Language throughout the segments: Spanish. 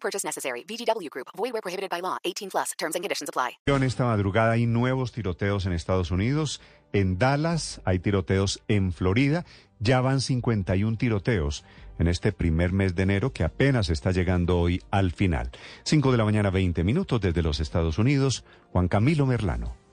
Purchase necessary. VGW Group. Void where prohibited by law. 18 plus. Terms and conditions apply. Esta madrugada hay nuevos tiroteos en Estados Unidos. En Dallas hay tiroteos en Florida. Ya van 51 tiroteos en este primer mes de enero que apenas está llegando hoy al final. 5 de la mañana, 20 minutos desde los Estados Unidos. Juan Camilo Merlano.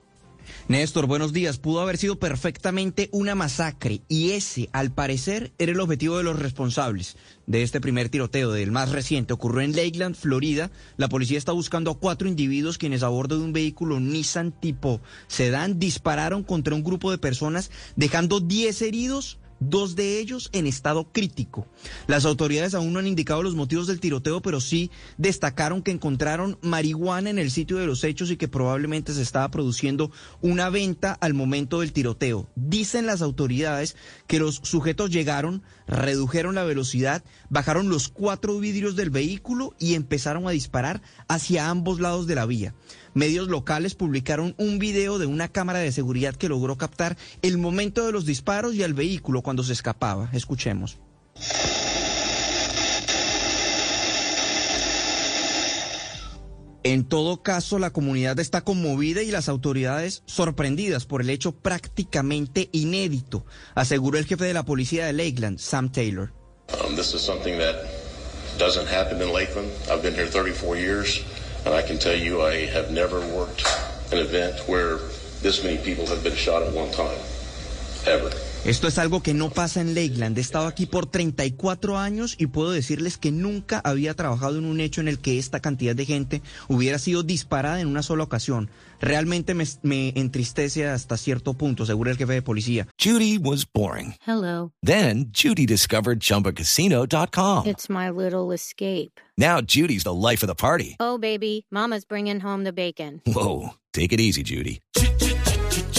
Néstor, buenos días. Pudo haber sido perfectamente una masacre y ese, al parecer, era el objetivo de los responsables de este primer tiroteo, del más reciente. Ocurrió en Lakeland, Florida. La policía está buscando a cuatro individuos quienes a bordo de un vehículo Nissan tipo sedán dispararon contra un grupo de personas dejando 10 heridos dos de ellos en estado crítico. Las autoridades aún no han indicado los motivos del tiroteo, pero sí destacaron que encontraron marihuana en el sitio de los hechos y que probablemente se estaba produciendo una venta al momento del tiroteo. Dicen las autoridades que los sujetos llegaron, redujeron la velocidad, bajaron los cuatro vidrios del vehículo y empezaron a disparar hacia ambos lados de la vía. Medios locales publicaron un video de una cámara de seguridad que logró captar el momento de los disparos y al vehículo cuando se escapaba. Escuchemos. En todo caso, la comunidad está conmovida y las autoridades sorprendidas por el hecho prácticamente inédito, aseguró el jefe de la policía de Lakeland, Sam Taylor. Um, this is something that doesn't happen in Lakeland. I've been here 34 years, and I can tell you I have never worked an event where this many people have been shot at one time, ever. Esto es algo que no pasa en Lakeland. He estado aquí por 34 años y puedo decirles que nunca había trabajado en un hecho en el que esta cantidad de gente hubiera sido disparada en una sola ocasión. Realmente me, me entristece hasta cierto punto, asegura el jefe de policía. Judy was boring. Hello. Then Judy discovered ChumbaCasino.com. It's my little escape. Now Judy's the life of the party. Oh, baby, Mama's bringing home the bacon. Whoa, take it easy, Judy.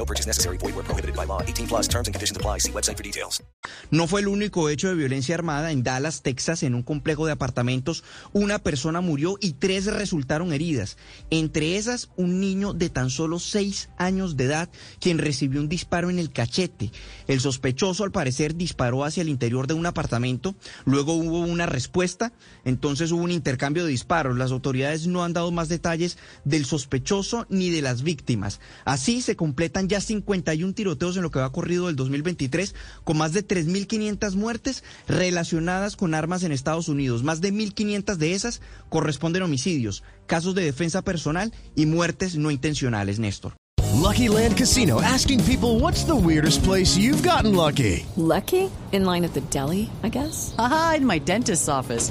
No purchase necessary. Void where prohibited by law. 18 plus terms and conditions apply. See website for details. No fue el único hecho de violencia armada en Dallas, Texas, en un complejo de apartamentos. Una persona murió y tres resultaron heridas. Entre esas, un niño de tan solo seis años de edad, quien recibió un disparo en el cachete. El sospechoso, al parecer, disparó hacia el interior de un apartamento. Luego hubo una respuesta. Entonces hubo un intercambio de disparos. Las autoridades no han dado más detalles del sospechoso ni de las víctimas. Así se completan ya 51 tiroteos en lo que va corrido del 2023, con más de 3.500 muertes relacionadas con armas en Estados Unidos. Más de 1.500 de esas corresponden a homicidios, casos de defensa personal y muertes no intencionales, Néstor. Lucky Land Casino asking people what's the weirdest place you've gotten lucky? Lucky? In line at the deli, I guess? Aha, in my dentist's office.